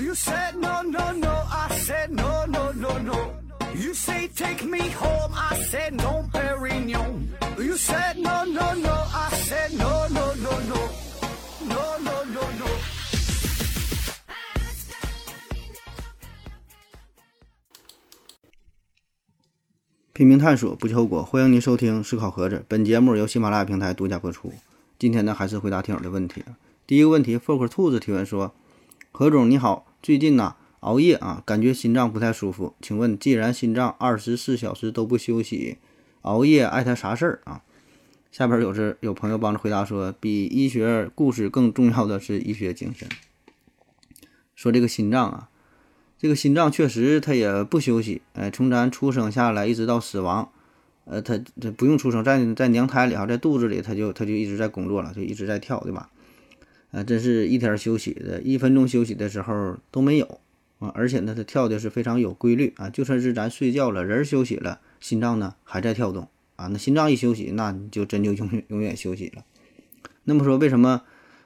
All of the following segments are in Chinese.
You said no, no, no. I said no, no, no, no. You say take me home. I said no, Perignon. You said no, no, no. I said no, no, no, no. No, no, no, no. 拼命探索，不计后果。欢迎您收听《思考盒子》，本节目由喜马拉雅平台独家播出。今天呢，还是回答听友的问题。第一个问题，fork 兔子提问说：“何总你好，最近呢熬夜啊，感觉心脏不太舒服。请问，既然心脏二十四小时都不休息，熬夜碍他啥事儿啊？”下边有这有朋友帮着回答说：“比医学故事更重要的是医学精神。说这个心脏啊。”这个心脏确实它也不休息，哎，从咱出生下来一直到死亡，呃，它它不用出生，在在娘胎里啊，在肚子里它就它就一直在工作了，就一直在跳，对吧？啊，真是一天休息的一分钟休息的时候都没有啊！而且呢，它跳的是非常有规律啊，就算是咱睡觉了，人休息了，心脏呢还在跳动啊。那心脏一休息，那你就真就永永远休息了。那么说，为什么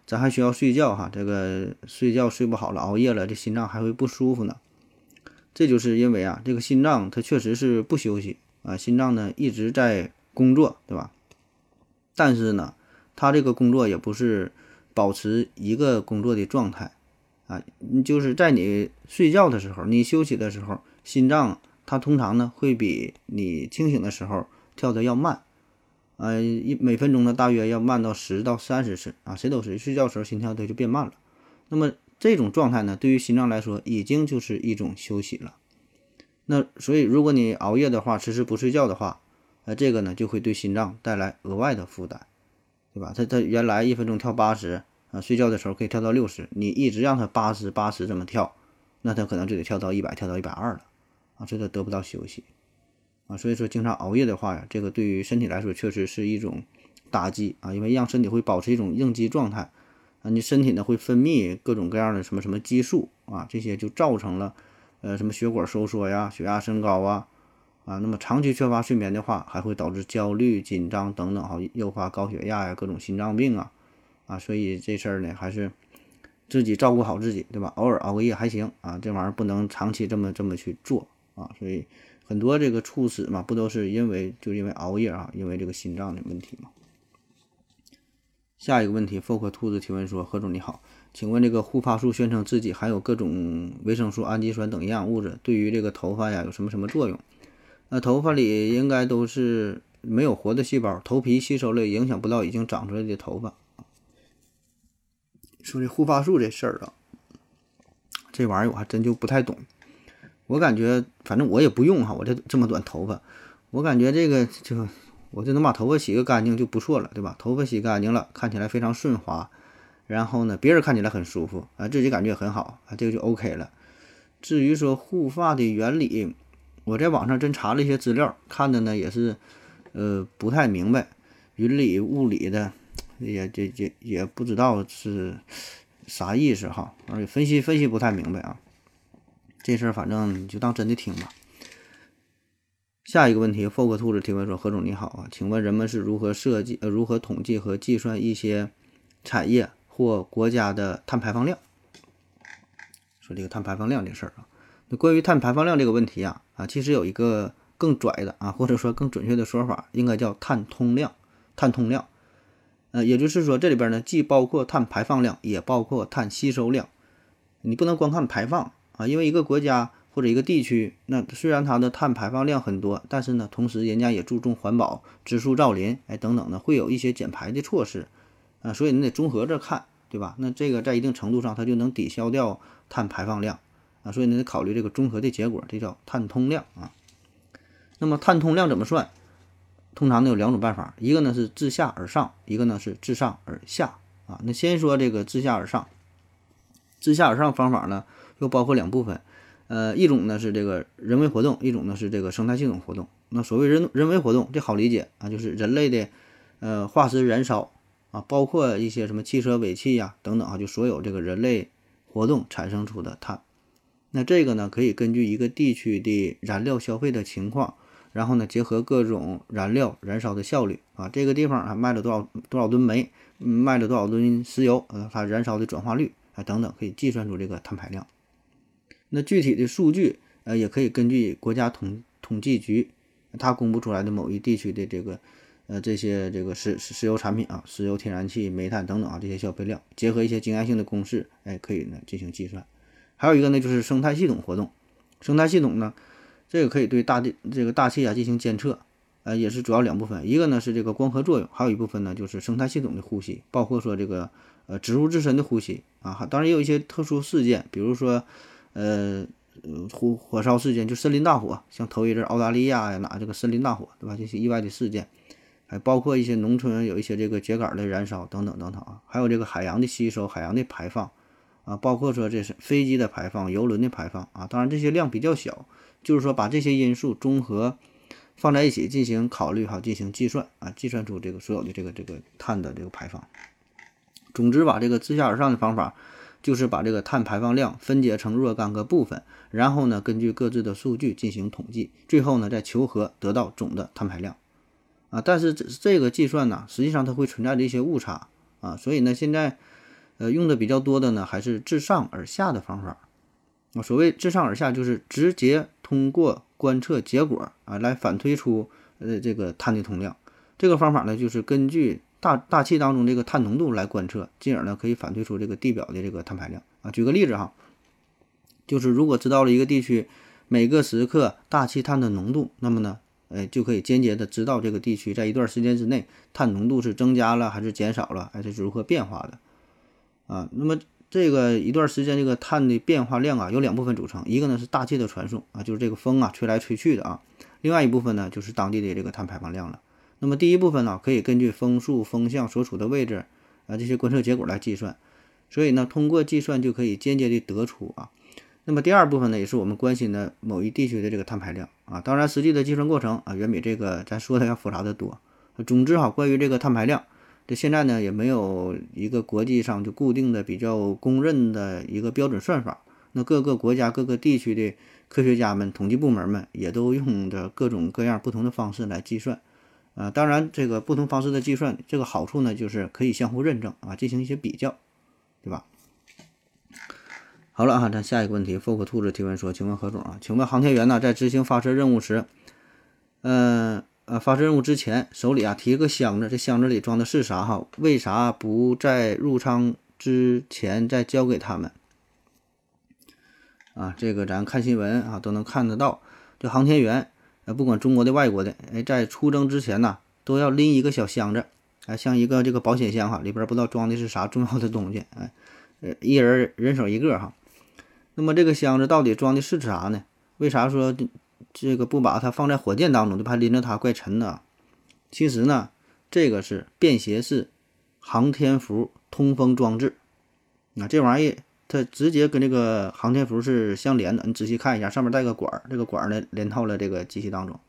咱还需要睡觉哈？这个睡觉睡不好了，熬夜了，这心脏还会不舒服呢？这就是因为啊，这个心脏它确实是不休息啊，心脏呢一直在工作，对吧？但是呢，它这个工作也不是保持一个工作的状态啊，就是在你睡觉的时候，你休息的时候，心脏它通常呢会比你清醒的时候跳的要慢，啊，一每分钟呢大约要慢到十到三十次啊，谁都是睡觉时候心跳它就变慢了，那么。这种状态呢，对于心脏来说已经就是一种休息了。那所以，如果你熬夜的话，迟迟不睡觉的话，呃，这个呢就会对心脏带来额外的负担，对吧？他他原来一分钟跳八十啊，睡觉的时候可以跳到六十，你一直让他八十八十这么跳，那他可能就得跳到一百，跳到一百二了啊，所以它得不到休息啊。所以说，经常熬夜的话呀，这个对于身体来说确实是一种打击啊，因为让身体会保持一种应激状态。啊，你身体呢会分泌各种各样的什么什么激素啊，这些就造成了，呃，什么血管收缩呀、血压升高啊，啊，那么长期缺乏睡眠的话，还会导致焦虑、紧张等等，哈，诱发高血压呀、各种心脏病啊，啊，所以这事儿呢，还是自己照顾好自己，对吧？偶尔熬个夜还行啊，这玩意儿不能长期这么这么去做啊，所以很多这个猝死嘛，不都是因为就因为熬夜啊，因为这个心脏的问题嘛。下一个问题，folk 兔子提问说：“何总你好，请问这个护发素宣称自己含有各种维生素、氨基酸等营养物质，对于这个头发呀有什么什么作用？那头发里应该都是没有活的细胞，头皮吸收了影响不到已经长出来的头发。说这护发素这事儿啊，这玩意儿我还真就不太懂。我感觉反正我也不用哈，我这这么短头发，我感觉这个就。”我就能把头发洗个干净就不错了，对吧？头发洗干净了，看起来非常顺滑，然后呢，别人看起来很舒服啊，自己感觉很好啊，这个就 OK 了。至于说护发的原理，我在网上真查了一些资料，看的呢也是，呃，不太明白，云里雾里的，也也也也不知道是啥意思哈，而且分析分析不太明白啊。这事儿反正你就当真的听吧。下一个问题，folk 兔子提问说：“何总你好啊，请问人们是如何设计、呃如何统计和计算一些产业或国家的碳排放量？”说这个碳排放量这事儿啊，关于碳排放量这个问题啊，啊，其实有一个更拽的啊，或者说更准确的说法，应该叫碳通量。碳通量，呃，也就是说这里边呢，既包括碳排放量，也包括碳吸收量。你不能光看排放啊，因为一个国家。或者一个地区，那虽然它的碳排放量很多，但是呢，同时人家也注重环保、植树造林，哎，等等的，会有一些减排的措施，啊，所以你得综合着看，对吧？那这个在一定程度上，它就能抵消掉碳排放量，啊，所以你得考虑这个综合的结果，这叫碳通量啊。那么碳通量怎么算？通常呢有两种办法，一个呢是自下而上，一个呢是自上而下啊。那先说这个自下而上，自下而上方法呢又包括两部分。呃，一种呢是这个人为活动，一种呢是这个生态系统活动。那所谓人人为活动，这好理解啊，就是人类的呃化石燃烧啊，包括一些什么汽车尾气呀等等啊，就所有这个人类活动产生出的碳。那这个呢，可以根据一个地区的燃料消费的情况，然后呢结合各种燃料燃烧的效率啊，这个地方啊卖了多少多少吨煤，卖了多少吨石油，呃，它燃烧的转化率啊等等，可以计算出这个碳排量。那具体的数据，呃，也可以根据国家统统计局它公布出来的某一地区的这个，呃，这些这个石石油产品啊，石油、天然气、煤炭等等啊这些消费量，结合一些经验性的公式，哎，可以呢进行计算。还有一个呢，就是生态系统活动。生态系统呢，这个可以对大地这个大气啊进行监测，呃，也是主要两部分，一个呢是这个光合作用，还有一部分呢就是生态系统的呼吸，包括说这个呃植物自身的呼吸啊，当然也有一些特殊事件，比如说呃火火烧事件，就森林大火，像头一阵澳大利亚呀哪这个森林大火，对吧？这些意外的事件，还包括一些农村有一些这个秸秆的燃烧等等等等啊，还有这个海洋的吸收、海洋的排放。啊，包括说这是飞机的排放、油轮的排放啊，当然这些量比较小，就是说把这些因素综合放在一起进行考虑哈，进行计算啊，计算出这个所有的这个这个碳的这个排放。总之吧，这个自下而上的方法就是把这个碳排放量分解成若干个部分，然后呢，根据各自的数据进行统计，最后呢再求和得到总的碳排量啊。但是这这个计算呢，实际上它会存在着一些误差啊，所以呢现在。呃，用的比较多的呢，还是自上而下的方法啊。所谓自上而下，就是直接通过观测结果啊来反推出呃这个碳的通量。这个方法呢，就是根据大大气当中这个碳浓度来观测，进而呢可以反推出这个地表的这个碳排量啊。举个例子哈，就是如果知道了一个地区每个时刻大气碳的浓度，那么呢，哎就可以间接的知道这个地区在一段时间之内碳浓度是增加了还是减少了，还是如何变化的。啊，那么这个一段时间这个碳的变化量啊，有两部分组成，一个呢是大气的传送啊，就是这个风啊吹来吹去的啊，另外一部分呢就是当地的这个碳排放量了。那么第一部分呢，可以根据风速、风向所处的位置啊这些观测结果来计算，所以呢通过计算就可以间接的得出啊。那么第二部分呢，也是我们关心的某一地区的这个碳排量啊，当然实际的计算过程啊远比这个咱说的要复杂的多。总之哈，关于这个碳排量。这现在呢也没有一个国际上就固定的、比较公认的一个标准算法。那各个国家、各个地区的科学家们、统计部门们也都用着各种各样不同的方式来计算。啊，当然这个不同方式的计算，这个好处呢就是可以相互认证啊，进行一些比较，对吧？好了啊，咱下一个问题，folk 兔子提问说：“请问何总啊，请问航天员呢在执行发射任务时，嗯？”，发射任务之前，手里啊提个箱子，这箱子里装的是啥？哈，为啥不在入舱之前再交给他们？啊，这个咱看新闻啊都能看得到。这航天员，呃，不管中国的、外国的，哎，在出征之前呢，都要拎一个小箱子，哎，像一个这个保险箱哈，里边不知道装的是啥重要的东西，哎，呃，一人人手一个哈。那么这个箱子到底装的是啥呢？为啥说？这个不把它放在火箭当中，就怕拎着它怪沉的。其实呢，这个是便携式航天服通风装置。啊，这玩意它直接跟这个航天服是相连的。你仔细看一下，上面带个管儿，这个管儿呢连套了这个机器当中。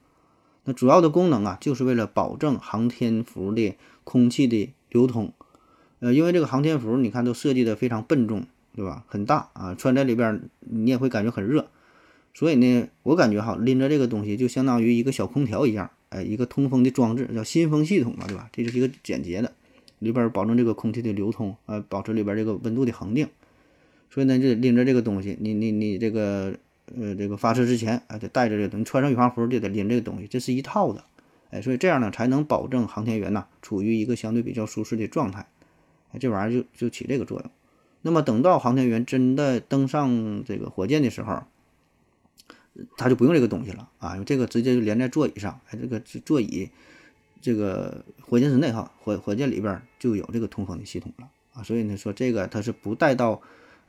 那主要的功能啊，就是为了保证航天服的空气的流通。呃，因为这个航天服你看都设计的非常笨重，对吧？很大啊，穿在里边你也会感觉很热。所以呢，我感觉哈，拎着这个东西就相当于一个小空调一样，哎，一个通风的装置，叫新风系统嘛，对吧？这就是一个简洁的，里边保证这个空气的流通，呃，保持里边这个温度的恒定。所以呢，就得拎着这个东西，你你你这个呃这个发射之前，哎，得带着这个，你穿上宇航服就得拎这个东西，这是一套的，哎，所以这样呢才能保证航天员呐处于一个相对比较舒适的状态，哎，这玩意儿就就起这个作用。那么等到航天员真的登上这个火箭的时候，他就不用这个东西了啊，用这个直接就连在座椅上，哎，这个座椅，这个火箭之内哈，火火箭里边就有这个通风的系统了啊，所以呢说这个它是不带到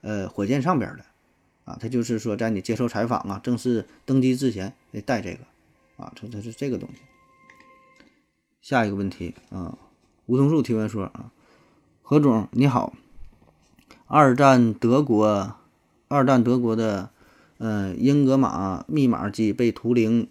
呃火箭上边的啊，它就是说在你接受采访啊，正式登机之前得带这个啊，它它是这个东西。下一个问题啊，梧桐树提问说啊，何总你好，二战德国，二战德国的。嗯，英格玛密码机被图灵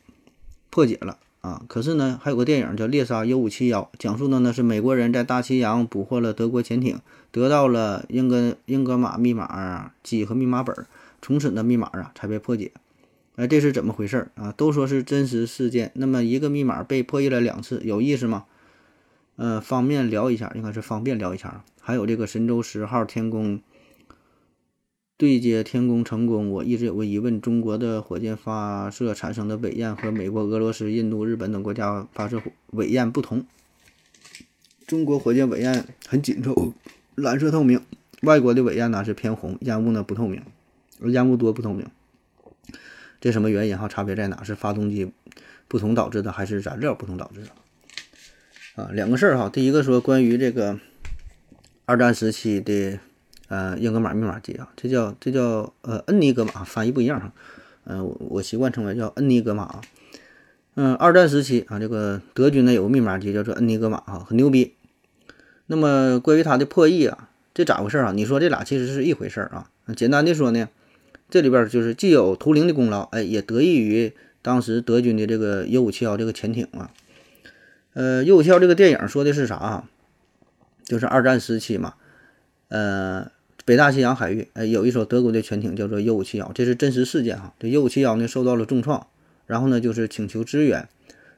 破解了啊！可是呢，还有个电影叫《猎杀 U 五七幺》，讲述的呢是美国人在大西洋捕获了德国潜艇，得到了英格英格玛密码机和密码本，从此呢密码啊才被破解。哎，这是怎么回事啊？都说是真实事件，那么一个密码被破译了两次，有意思吗？呃，方便聊一下，应该是方便聊一下。还有这个神舟十号天宫。对接天宫成功，我一直有个疑问：中国的火箭发射产生的尾焰和美国、俄罗斯、印度、日本等国家发射尾焰不同。中国火箭尾焰很紧凑，蓝色透明；外国的尾焰呢是偏红，烟雾呢不透明，而烟雾多不透明。这什么原因哈？差别在哪？是发动机不同导致的，还是燃料不同导致的？啊，两个事儿哈。第一个说关于这个二战时期的。呃，英格玛密码机啊，这叫这叫呃恩尼格玛，翻译不一样哈。嗯，我我习惯称为叫恩尼格玛。嗯，二战时期啊，这个德军呢有个密码机叫做恩尼格玛哈，很牛逼。那么关于它的破译啊，这咋回事啊？你说这俩其实是一回事啊。简单的说呢，这里边就是既有图灵的功劳，哎，也得益于当时德军的这个 U 五七幺这个潜艇啊。呃，U 五七幺这个电影说的是啥啊？就是二战时期嘛，呃。北大西洋海域，哎，有一艘德国的潜艇叫做 U 五七幺，这是真实事件哈。这 U 五七幺呢受到了重创，然后呢就是请求支援。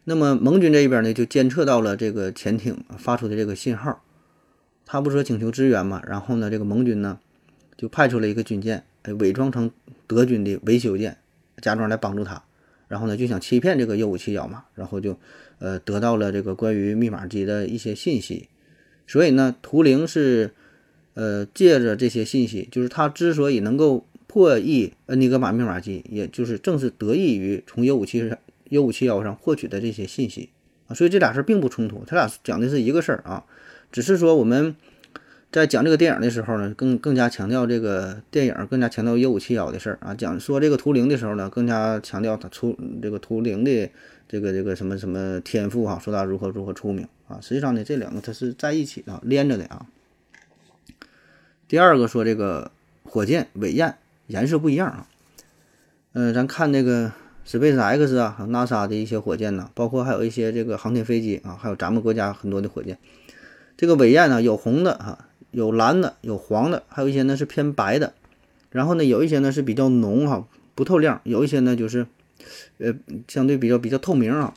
那么盟军这一边呢就监测到了这个潜艇发出的这个信号，他不说请求支援嘛？然后呢这个盟军呢就派出了一个军舰，哎，伪装成德军的维修舰，假装来帮助他，然后呢就想欺骗这个 U 五七幺嘛，然后就呃得到了这个关于密码机的一些信息。所以呢图灵是。呃，借着这些信息，就是他之所以能够破译恩尼格玛密码机，也就是正是得益于从 U 五七上 U 五七幺上获取的这些信息。啊，所以这俩事儿并不冲突，他俩讲的是一个事儿啊，只是说我们在讲这个电影的时候呢，更更加强调这个电影更加强调 U 五七幺的事儿啊，讲说这个图灵的时候呢，更加强调他出这个图灵的这个这个什么什么天赋哈，说他如何如何出名啊，实际上呢，这两个它是在一起的，连着的啊。第二个说这个火箭尾焰颜色不一样啊，嗯，咱看那个 Space X 啊，还有 NASA 的一些火箭呢，包括还有一些这个航天飞机啊，还有咱们国家很多的火箭，这个尾焰呢有红的啊，有蓝的，有黄的，还有一些呢是偏白的，然后呢有一些呢是比较浓哈，不透亮，有一些呢就是呃相对比较比较透明啊，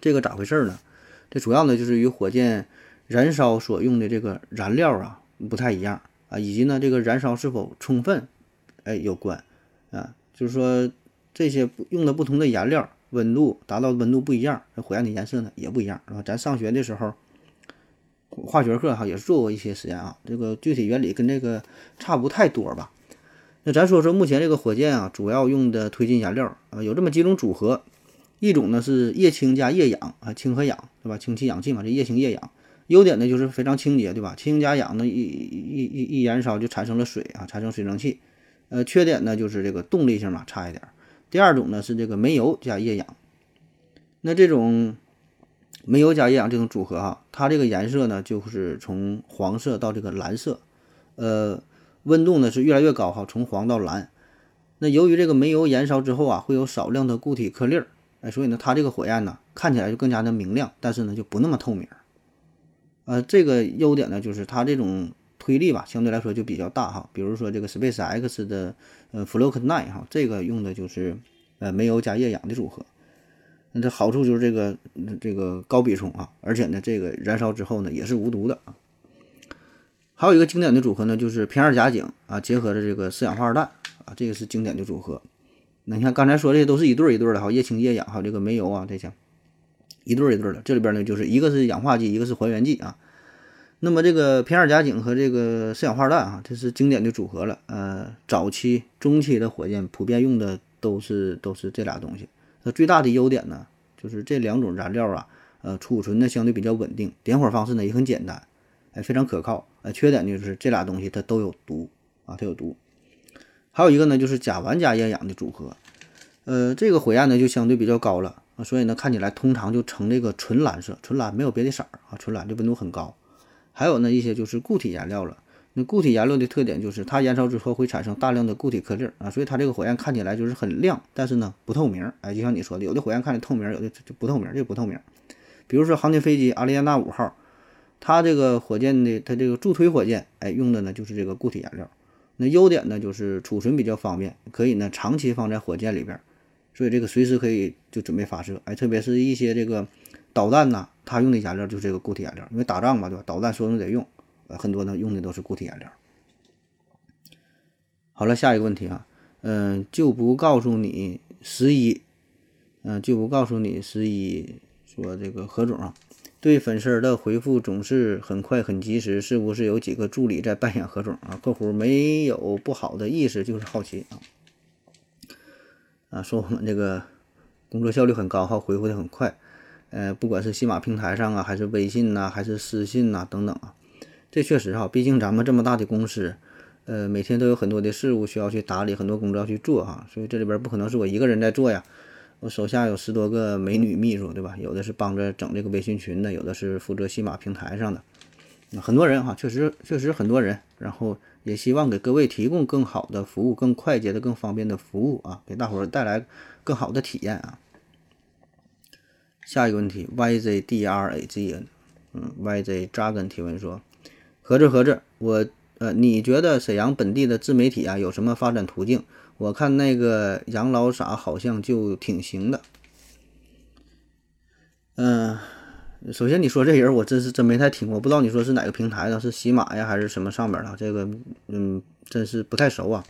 这个咋回事呢？这主要呢就是与火箭燃烧所用的这个燃料啊。不太一样啊，以及呢，这个燃烧是否充分，哎，有关啊，就是说这些用的不同的颜料，温度达到温度不一样，那火焰的颜色呢也不一样，是吧？咱上学的时候，化学课哈也是做过一些实验啊，这个具体原理跟这个差不太多吧。那咱说说目前这个火箭啊，主要用的推进燃料啊，有这么几种组合，一种呢是液氢加液氧啊，氢和氧，对吧？氢气氧气嘛，这液氢液氧。优点呢就是非常清洁，对吧？氢加氧呢一一一一燃烧就产生了水啊，产生水蒸气。呃，缺点呢就是这个动力性嘛差一点。第二种呢是这个煤油加液氧。那这种煤油加液氧这种组合哈，它这个颜色呢就是从黄色到这个蓝色。呃，温度呢是越来越高哈，从黄到蓝。那由于这个煤油燃烧之后啊，会有少量的固体颗粒儿，哎，所以呢它这个火焰呢看起来就更加的明亮，但是呢就不那么透明。呃，这个优点呢，就是它这种推力吧，相对来说就比较大哈。比如说这个 Space X 的呃 Flock Nine 哈，这个用的就是呃煤油加液氧的组合。那这好处就是这个这个高比冲啊，而且呢，这个燃烧之后呢也是无毒的啊。还有一个经典的组合呢，就是偏二甲肼啊，结合着这个四氧化二氮啊，这个是经典的组合。那你看刚才说这都是一对儿一对儿的哈，液氢液氧还有这个煤油啊这些。一对儿一对儿的，这里边呢就是一个是氧化剂，一个是还原剂啊。那么这个偏二甲肼和这个四氧化二氮啊，这是经典的组合了。呃，早期、中期的火箭普遍用的都是都是这俩东西。那最大的优点呢，就是这两种燃料啊，呃，储存呢相对比较稳定，点火方式呢也很简单，哎，非常可靠。呃，缺点就是这俩东西它都有毒啊，它有毒。还有一个呢，就是甲烷加液氧的组合，呃，这个火焰呢就相对比较高了。所以呢，看起来通常就呈这个纯蓝色，纯蓝没有别的色儿啊，纯蓝的温度很高。还有呢，一些就是固体燃料了。那固体燃料的特点就是它燃烧之后会产生大量的固体颗粒啊，所以它这个火焰看起来就是很亮，但是呢不透明。哎，就像你说的，有的火焰看着透明，有的就不透明，这不透明。比如说航天飞机阿丽安娜五号，它这个火箭的它这个助推火箭，哎，用的呢就是这个固体燃料。那优点呢就是储存比较方便，可以呢长期放在火箭里边。所以这个随时可以就准备发射，哎，特别是一些这个导弹呐，它用的燃料就是这个固体燃料，因为打仗嘛，对吧？导弹说用得用，呃，很多呢用的都是固体燃料。好了，下一个问题啊，嗯，就不告诉你十一，嗯，就不告诉你十一，说这个何总啊，对粉丝的回复总是很快很及时，是不是有几个助理在扮演何总啊？客户没有不好的意思，就是好奇啊。啊，说我们这个工作效率很高哈，回复的很快。呃，不管是喜马平台上啊，还是微信呐，还是私信呐，等等啊，这确实哈，毕竟咱们这么大的公司，呃，每天都有很多的事务需要去打理，很多工作要去做哈，所以这里边不可能是我一个人在做呀，我手下有十多个美女秘书，对吧？有的是帮着整这个微信群的，有的是负责喜马平台上的，很多人哈，确实确实很多人，然后也希望给各位提供更好的服务，更快捷的、更方便的服务啊，给大伙儿带来更好的体验啊。下一个问题，YZDRAGN，嗯，yzdragon 提问说，合着合着，我呃，你觉得沈阳本地的自媒体啊有什么发展途径？我看那个杨老傻好像就挺行的。嗯，首先你说这人，我真是真没太听过，不知道你说是哪个平台的，是喜马呀还是什么上边的？这个嗯，真是不太熟啊。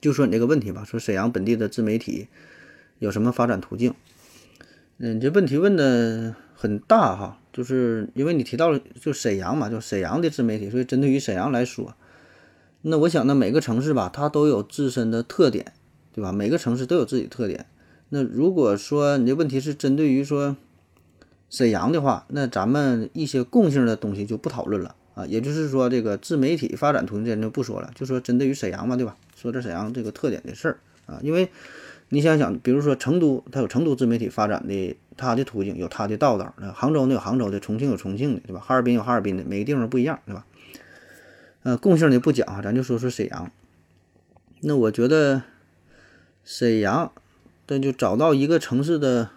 就说你这个问题吧，说沈阳本地的自媒体有什么发展途径？嗯，这问题问的很大哈，就是因为你提到了就沈阳嘛，就沈阳的自媒体，所以针对于沈阳来说，那我想呢，每个城市吧，它都有自身的特点，对吧？每个城市都有自己的特点。那如果说你这问题是针对于说沈阳的话，那咱们一些共性的东西就不讨论了啊。也就是说，这个自媒体发展途径咱就不说了，就说针对于沈阳嘛，对吧？说这沈阳这个特点的事儿啊，因为。你想想，比如说成都，它有成都自媒体发展的它的途径，有它的道道。那杭州呢有杭州的，重庆有重庆的，对吧？哈尔滨有哈尔滨的，每个地方不一样，对吧？呃，共性的不讲啊，咱就说说沈阳。那我觉得沈阳，那就找到一个城市的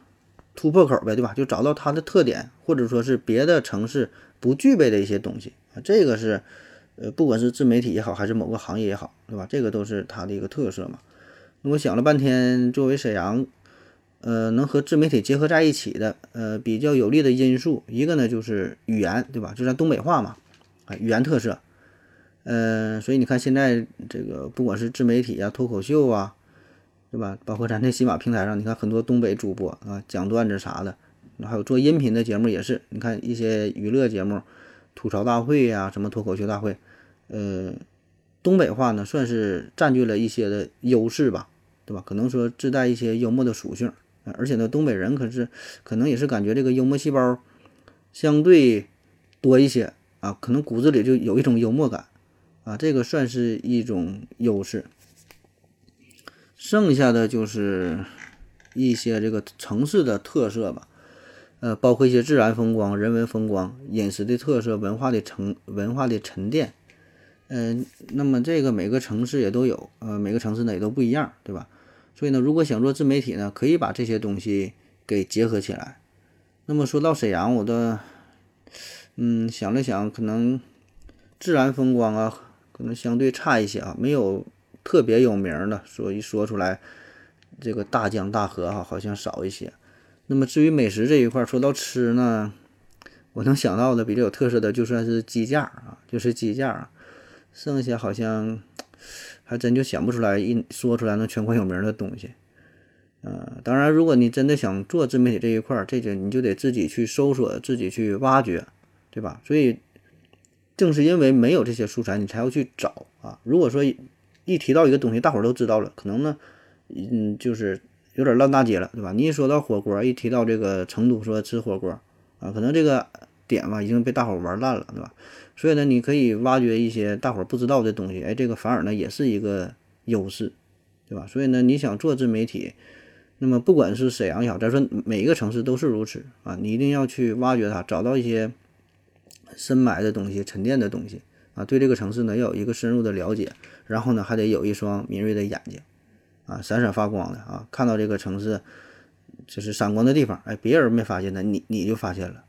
突破口呗，对吧？就找到它的特点，或者说是别的城市不具备的一些东西啊。这个是，呃，不管是自媒体也好，还是某个行业也好，对吧？这个都是它的一个特色嘛。那我想了半天，作为沈阳，呃，能和自媒体结合在一起的，呃，比较有利的因素，一个呢就是语言，对吧？就咱东北话嘛，啊，语言特色，嗯，所以你看现在这个不管是自媒体啊、脱口秀啊，对吧？包括咱这喜马平台上，你看很多东北主播啊，讲段子啥的，还有做音频的节目也是，你看一些娱乐节目，吐槽大会呀，什么脱口秀大会，呃，东北话呢算是占据了一些的优势吧。对吧？可能说自带一些幽默的属性，而且呢，东北人可是可能也是感觉这个幽默细胞相对多一些啊，可能骨子里就有一种幽默感啊，这个算是一种优势。剩下的就是一些这个城市的特色吧，呃，包括一些自然风光、人文风光、饮食的特色、文化的沉文化的沉淀。嗯，那么这个每个城市也都有，呃，每个城市呢也都不一样，对吧？所以呢，如果想做自媒体呢，可以把这些东西给结合起来。那么说到沈阳，我的，嗯，想了想，可能自然风光啊，可能相对差一些啊，没有特别有名的。所以说出来，这个大江大河哈，好像少一些。那么至于美食这一块，说到吃呢，我能想到的比较有特色的，就算是鸡架啊，就是鸡架，剩下好像。还真就想不出来一说出来能全国有名的东西，呃，当然，如果你真的想做自媒体这一块，这就你就得自己去搜索，自己去挖掘，对吧？所以正是因为没有这些素材，你才要去找啊。如果说一提到一个东西，大伙儿都知道了，可能呢，嗯，就是有点烂大街了，对吧？你一说到火锅，一提到这个成都说吃火锅啊，可能这个点嘛已经被大伙儿玩烂了，对吧？所以呢，你可以挖掘一些大伙儿不知道的东西，哎，这个反而呢也是一个优势，对吧？所以呢，你想做自媒体，那么不管是沈阳也好，再说每一个城市都是如此啊，你一定要去挖掘它，找到一些深埋的东西、沉淀的东西啊，对这个城市呢要有一个深入的了解，然后呢还得有一双敏锐的眼睛啊，闪闪发光的啊，看到这个城市就是闪光的地方，哎，别人没发现的，你你就发现了，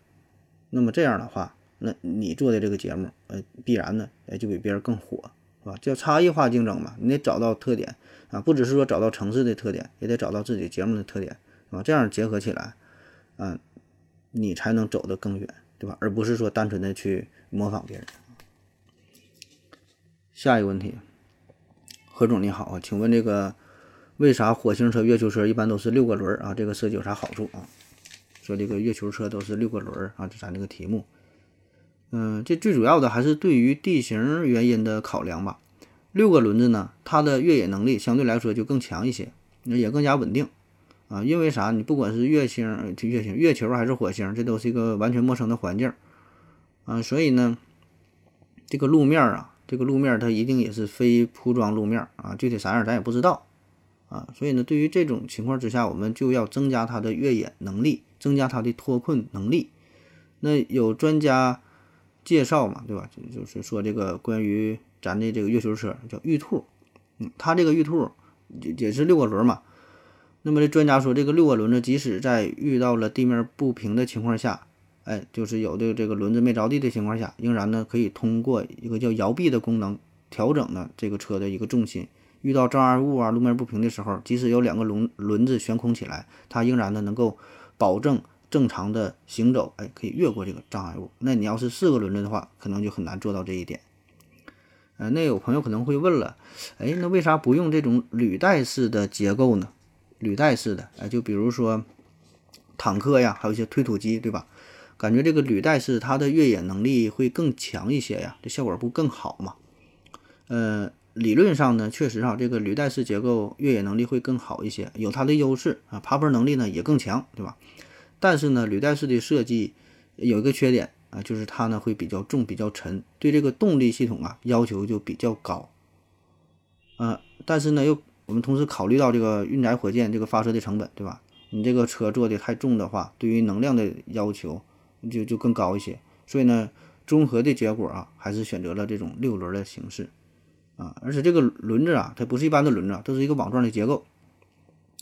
那么这样的话。那你做的这个节目，呃，必然呢，哎，就比别人更火，是吧？叫差异化竞争嘛，你得找到特点啊，不只是说找到城市的特点，也得找到自己节目的特点，啊，这样结合起来，啊，你才能走得更远，对吧？而不是说单纯的去模仿别人。下一个问题，何总你好啊，请问这个为啥火星车、月球车一般都是六个轮儿啊？这个设计有啥好处啊？说这个月球车都是六个轮儿啊，就咱这个题目。嗯，这最主要的还是对于地形原因的考量吧。六个轮子呢，它的越野能力相对来说就更强一些，也更加稳定啊。因为啥？你不管是月星、月星、月球还是火星，这都是一个完全陌生的环境啊，所以呢，这个路面啊。这个路面它一定也是非铺装路面啊，具体啥样咱也不知道啊，所以呢，对于这种情况之下，我们就要增加它的越野能力，增加它的脱困能力。那有专家介绍嘛，对吧？就就是说这个关于咱的这个月球车叫玉兔，嗯，它这个玉兔也也是六个轮嘛。那么这专家说，这个六个轮子即使在遇到了地面不平的情况下。哎，就是有的这个轮子没着地的情况下，仍然呢可以通过一个叫摇臂的功能调整呢这个车的一个重心。遇到障碍物啊、路面不平的时候，即使有两个轮轮子悬空起来，它仍然呢能够保证正常的行走。哎，可以越过这个障碍物。那你要是四个轮子的话，可能就很难做到这一点。呃，那有朋友可能会问了，哎，那为啥不用这种履带式的结构呢？履带式的，哎，就比如说坦克呀，还有一些推土机，对吧？感觉这个履带式它的越野能力会更强一些呀，这效果不更好吗？呃，理论上呢，确实啊，这个履带式结构越野能力会更好一些，有它的优势啊，爬坡能力呢也更强，对吧？但是呢，履带式的设计有一个缺点啊，就是它呢会比较重、比较沉，对这个动力系统啊要求就比较高。呃，但是呢，又我们同时考虑到这个运载火箭这个发射的成本，对吧？你这个车做的太重的话，对于能量的要求。就就更高一些，所以呢，综合的结果啊，还是选择了这种六轮的形式啊，而且这个轮子啊，它不是一般的轮子，都是一个网状的结构。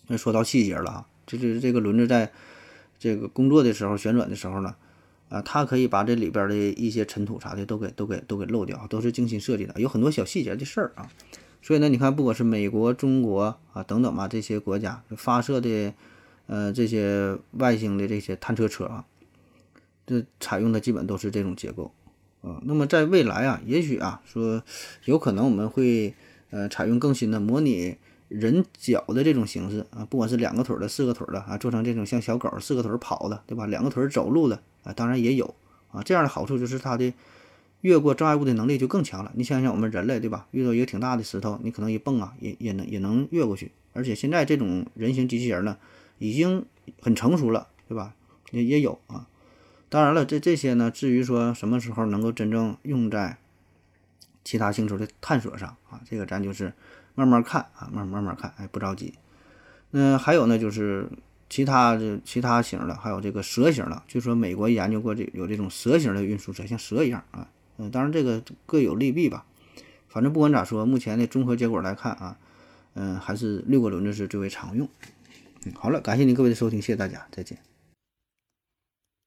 那说到细节了啊，就是这个轮子在这个工作的时候、旋转的时候呢，啊，它可以把这里边的一些尘土啥的都给都给都给漏掉，都是精心设计的，有很多小细节的事儿啊。所以呢，你看，不管是美国、中国啊等等吧，这些国家发射的呃这些外星的这些探测车啊。这采用的基本都是这种结构，啊，那么在未来啊，也许啊，说有可能我们会呃采用更新的模拟人脚的这种形式啊，不管是两个腿的、四个腿的啊，做成这种像小狗四个腿跑的，对吧？两个腿走路的啊，当然也有啊。这样的好处就是它的越过障碍物的能力就更强了。你想想我们人类，对吧？遇到一个挺大的石头，你可能一蹦啊，也也能也能越过去。而且现在这种人形机器人呢，已经很成熟了，对吧？也也有啊。当然了，这这些呢，至于说什么时候能够真正用在其他星球的探索上啊，这个咱就是慢慢看啊，慢慢慢看，哎，不着急。那还有呢，就是其他的其他型的，还有这个蛇形的，据说美国研究过这有这种蛇形的运输车，像蛇一样啊。嗯，当然这个各有利弊吧。反正不管咋说，目前的综合结果来看啊，嗯，还是六个轮子是最为常用。嗯，好了，感谢您各位的收听，谢谢大家，再见。